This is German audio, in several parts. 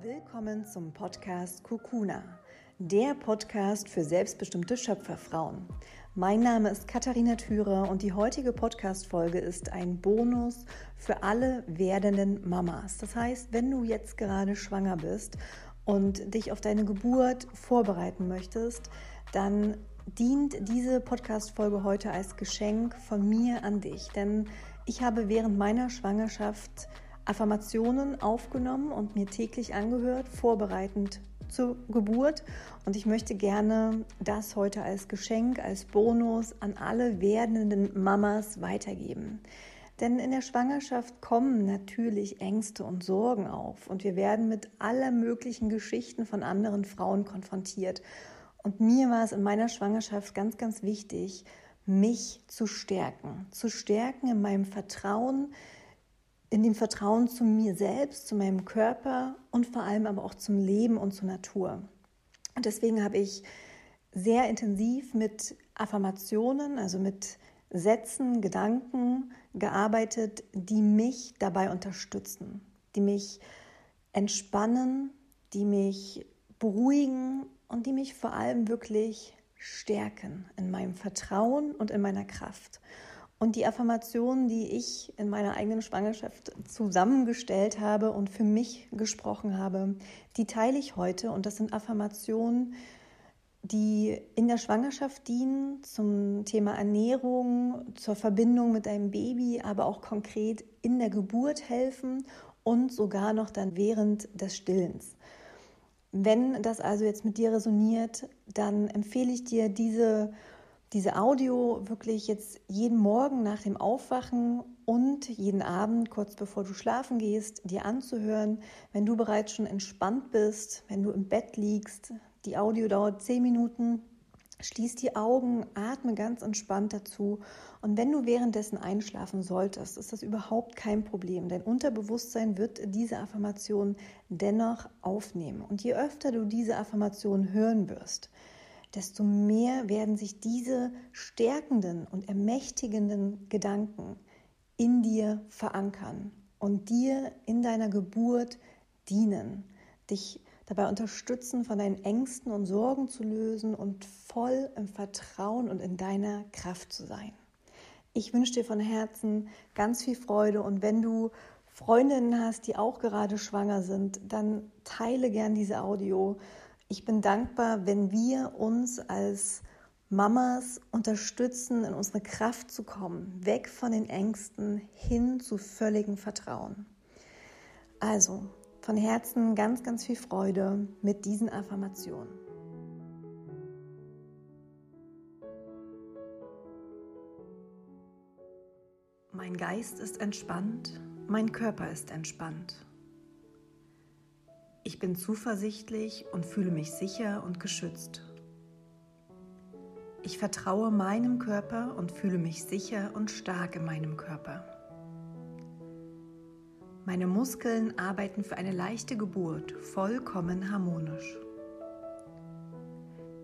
Willkommen zum Podcast Kukuna, der Podcast für selbstbestimmte Schöpferfrauen. Mein Name ist Katharina Thürer und die heutige Podcast-Folge ist ein Bonus für alle werdenden Mamas. Das heißt, wenn du jetzt gerade schwanger bist und dich auf deine Geburt vorbereiten möchtest, dann dient diese Podcast-Folge heute als Geschenk von mir an dich. Denn ich habe während meiner Schwangerschaft Affirmationen aufgenommen und mir täglich angehört, vorbereitend zur Geburt. Und ich möchte gerne das heute als Geschenk, als Bonus an alle werdenden Mamas weitergeben. Denn in der Schwangerschaft kommen natürlich Ängste und Sorgen auf und wir werden mit aller möglichen Geschichten von anderen Frauen konfrontiert. Und mir war es in meiner Schwangerschaft ganz, ganz wichtig, mich zu stärken. Zu stärken in meinem Vertrauen, in dem Vertrauen zu mir selbst, zu meinem Körper und vor allem aber auch zum Leben und zur Natur. Und deswegen habe ich sehr intensiv mit Affirmationen, also mit Sätzen, Gedanken gearbeitet, die mich dabei unterstützen, die mich entspannen, die mich beruhigen und die mich vor allem wirklich stärken in meinem Vertrauen und in meiner Kraft. Und die Affirmationen, die ich in meiner eigenen Schwangerschaft zusammengestellt habe und für mich gesprochen habe, die teile ich heute. Und das sind Affirmationen, die in der Schwangerschaft dienen zum Thema Ernährung, zur Verbindung mit deinem Baby, aber auch konkret in der Geburt helfen und sogar noch dann während des Stillens. Wenn das also jetzt mit dir resoniert, dann empfehle ich dir diese diese Audio wirklich jetzt jeden Morgen nach dem Aufwachen und jeden Abend, kurz bevor du schlafen gehst, dir anzuhören, wenn du bereits schon entspannt bist, wenn du im Bett liegst. Die Audio dauert zehn Minuten. Schließ die Augen, atme ganz entspannt dazu. Und wenn du währenddessen einschlafen solltest, ist das überhaupt kein Problem. Dein Unterbewusstsein wird diese Affirmation dennoch aufnehmen. Und je öfter du diese Affirmation hören wirst, desto mehr werden sich diese stärkenden und ermächtigenden Gedanken in dir verankern und dir in deiner Geburt dienen, dich dabei unterstützen, von deinen Ängsten und Sorgen zu lösen und voll im Vertrauen und in deiner Kraft zu sein. Ich wünsche dir von Herzen ganz viel Freude und wenn du Freundinnen hast, die auch gerade schwanger sind, dann teile gern diese Audio ich bin dankbar, wenn wir uns als Mamas unterstützen, in unsere Kraft zu kommen, weg von den Ängsten hin zu völligem Vertrauen. Also von Herzen ganz, ganz viel Freude mit diesen Affirmationen. Mein Geist ist entspannt, mein Körper ist entspannt. Ich bin zuversichtlich und fühle mich sicher und geschützt. Ich vertraue meinem Körper und fühle mich sicher und stark in meinem Körper. Meine Muskeln arbeiten für eine leichte Geburt vollkommen harmonisch.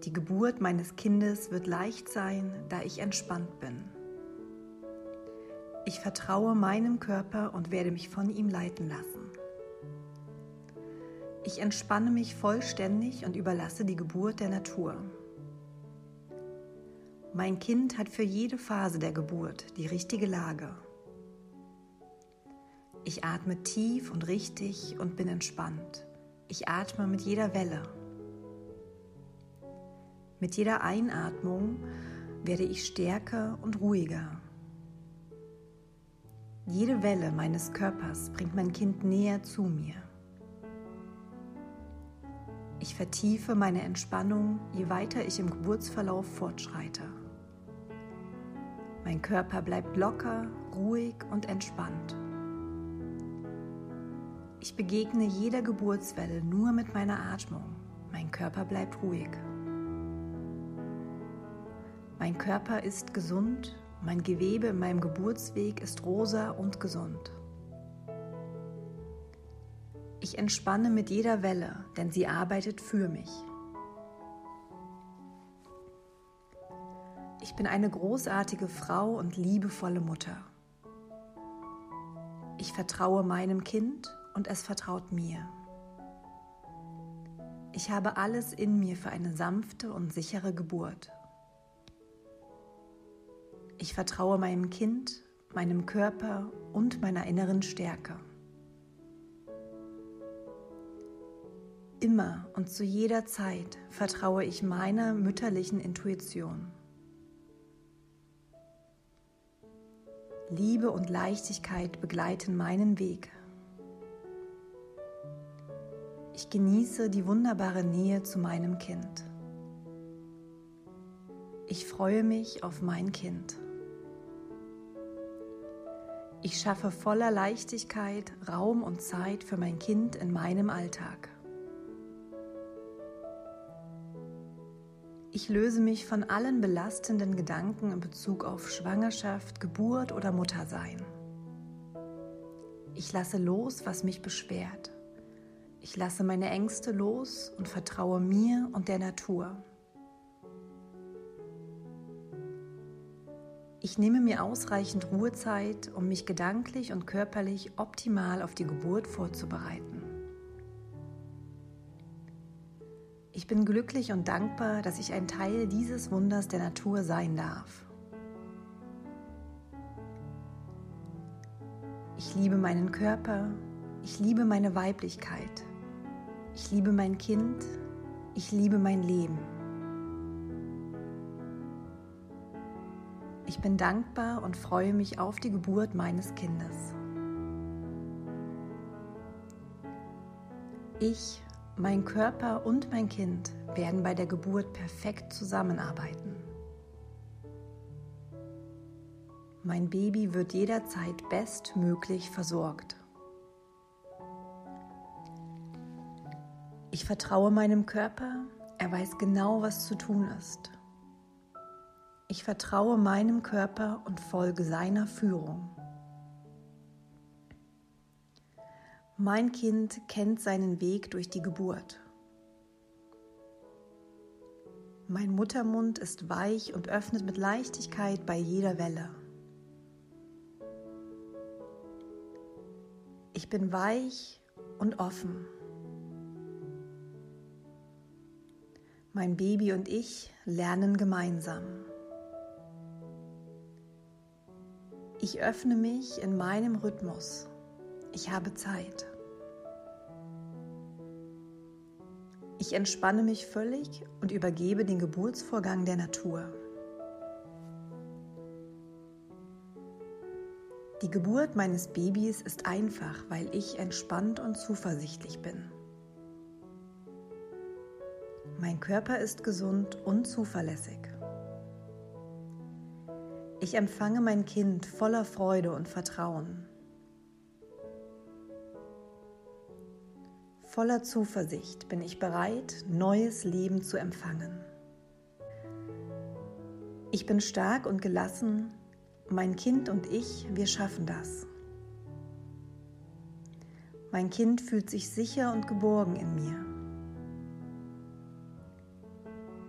Die Geburt meines Kindes wird leicht sein, da ich entspannt bin. Ich vertraue meinem Körper und werde mich von ihm leiten lassen. Ich entspanne mich vollständig und überlasse die Geburt der Natur. Mein Kind hat für jede Phase der Geburt die richtige Lage. Ich atme tief und richtig und bin entspannt. Ich atme mit jeder Welle. Mit jeder Einatmung werde ich stärker und ruhiger. Jede Welle meines Körpers bringt mein Kind näher zu mir. Ich vertiefe meine Entspannung, je weiter ich im Geburtsverlauf fortschreite. Mein Körper bleibt locker, ruhig und entspannt. Ich begegne jeder Geburtswelle nur mit meiner Atmung. Mein Körper bleibt ruhig. Mein Körper ist gesund, mein Gewebe in meinem Geburtsweg ist rosa und gesund. Ich entspanne mit jeder Welle, denn sie arbeitet für mich. Ich bin eine großartige Frau und liebevolle Mutter. Ich vertraue meinem Kind und es vertraut mir. Ich habe alles in mir für eine sanfte und sichere Geburt. Ich vertraue meinem Kind, meinem Körper und meiner inneren Stärke. Immer und zu jeder Zeit vertraue ich meiner mütterlichen Intuition. Liebe und Leichtigkeit begleiten meinen Weg. Ich genieße die wunderbare Nähe zu meinem Kind. Ich freue mich auf mein Kind. Ich schaffe voller Leichtigkeit Raum und Zeit für mein Kind in meinem Alltag. Ich löse mich von allen belastenden Gedanken in Bezug auf Schwangerschaft, Geburt oder Muttersein. Ich lasse los, was mich beschwert. Ich lasse meine Ängste los und vertraue mir und der Natur. Ich nehme mir ausreichend Ruhezeit, um mich gedanklich und körperlich optimal auf die Geburt vorzubereiten. Ich bin glücklich und dankbar, dass ich ein Teil dieses Wunders der Natur sein darf. Ich liebe meinen Körper, ich liebe meine Weiblichkeit, ich liebe mein Kind, ich liebe mein Leben. Ich bin dankbar und freue mich auf die Geburt meines Kindes. Ich mein Körper und mein Kind werden bei der Geburt perfekt zusammenarbeiten. Mein Baby wird jederzeit bestmöglich versorgt. Ich vertraue meinem Körper, er weiß genau, was zu tun ist. Ich vertraue meinem Körper und folge seiner Führung. Mein Kind kennt seinen Weg durch die Geburt. Mein Muttermund ist weich und öffnet mit Leichtigkeit bei jeder Welle. Ich bin weich und offen. Mein Baby und ich lernen gemeinsam. Ich öffne mich in meinem Rhythmus. Ich habe Zeit. Ich entspanne mich völlig und übergebe den Geburtsvorgang der Natur. Die Geburt meines Babys ist einfach, weil ich entspannt und zuversichtlich bin. Mein Körper ist gesund und zuverlässig. Ich empfange mein Kind voller Freude und Vertrauen. Voller Zuversicht bin ich bereit, neues Leben zu empfangen. Ich bin stark und gelassen, mein Kind und ich, wir schaffen das. Mein Kind fühlt sich sicher und geborgen in mir.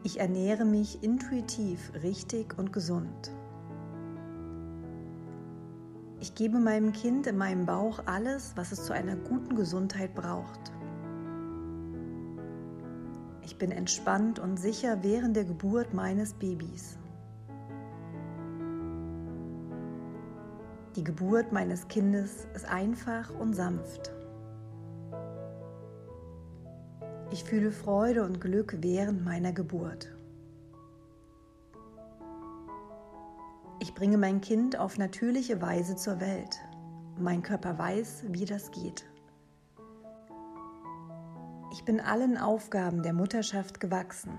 Ich ernähre mich intuitiv richtig und gesund. Ich gebe meinem Kind in meinem Bauch alles, was es zu einer guten Gesundheit braucht. Ich bin entspannt und sicher während der Geburt meines Babys. Die Geburt meines Kindes ist einfach und sanft. Ich fühle Freude und Glück während meiner Geburt. Ich bringe mein Kind auf natürliche Weise zur Welt. Mein Körper weiß, wie das geht. Ich bin allen Aufgaben der Mutterschaft gewachsen.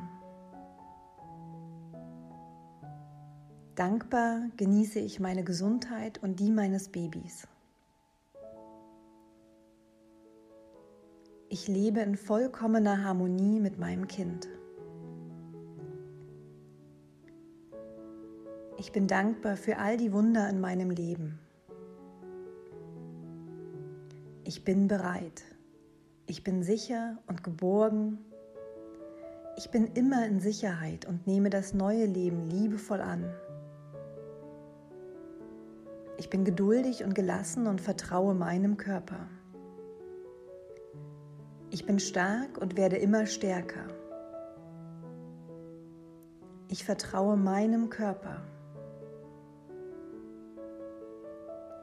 Dankbar genieße ich meine Gesundheit und die meines Babys. Ich lebe in vollkommener Harmonie mit meinem Kind. Ich bin dankbar für all die Wunder in meinem Leben. Ich bin bereit. Ich bin sicher und geborgen. Ich bin immer in Sicherheit und nehme das neue Leben liebevoll an. Ich bin geduldig und gelassen und vertraue meinem Körper. Ich bin stark und werde immer stärker. Ich vertraue meinem Körper.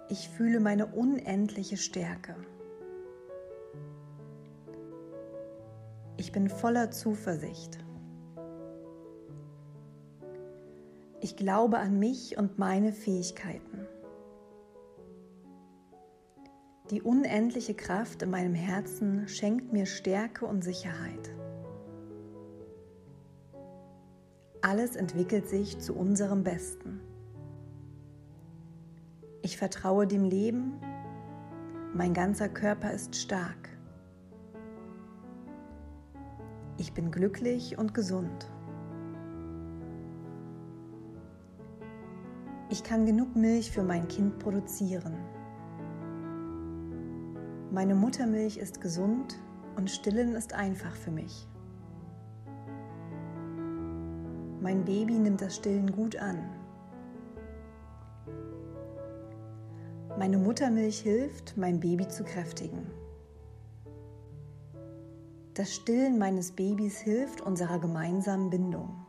Ich fühle meine unendliche Stärke. Bin voller Zuversicht. Ich glaube an mich und meine Fähigkeiten. Die unendliche Kraft in meinem Herzen schenkt mir Stärke und Sicherheit. Alles entwickelt sich zu unserem Besten. Ich vertraue dem Leben, mein ganzer Körper ist stark. Ich bin glücklich und gesund. Ich kann genug Milch für mein Kind produzieren. Meine Muttermilch ist gesund und stillen ist einfach für mich. Mein Baby nimmt das Stillen gut an. Meine Muttermilch hilft, mein Baby zu kräftigen. Das Stillen meines Babys hilft unserer gemeinsamen Bindung.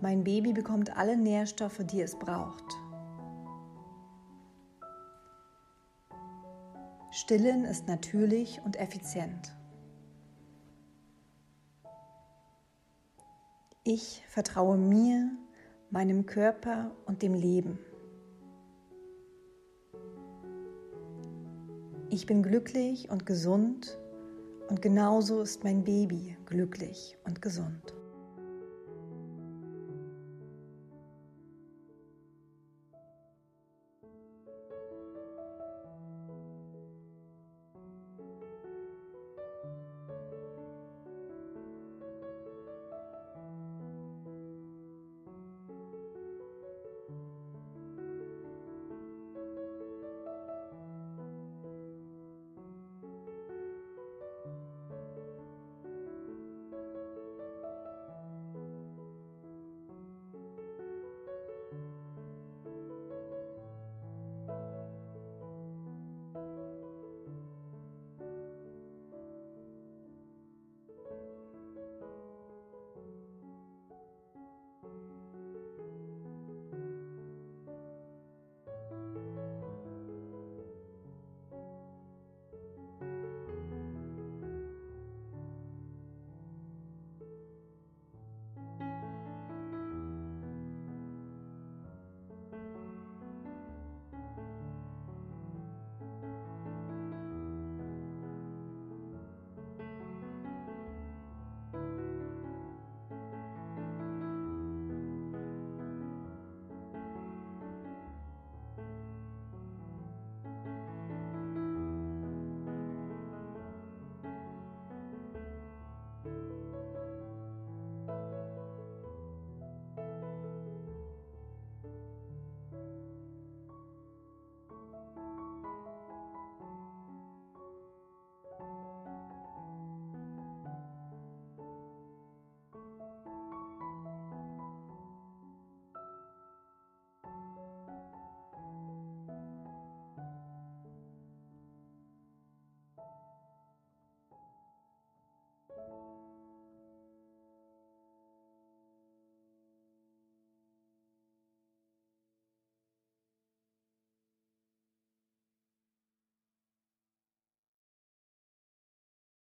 Mein Baby bekommt alle Nährstoffe, die es braucht. Stillen ist natürlich und effizient. Ich vertraue mir, meinem Körper und dem Leben. Ich bin glücklich und gesund und genauso ist mein Baby glücklich und gesund.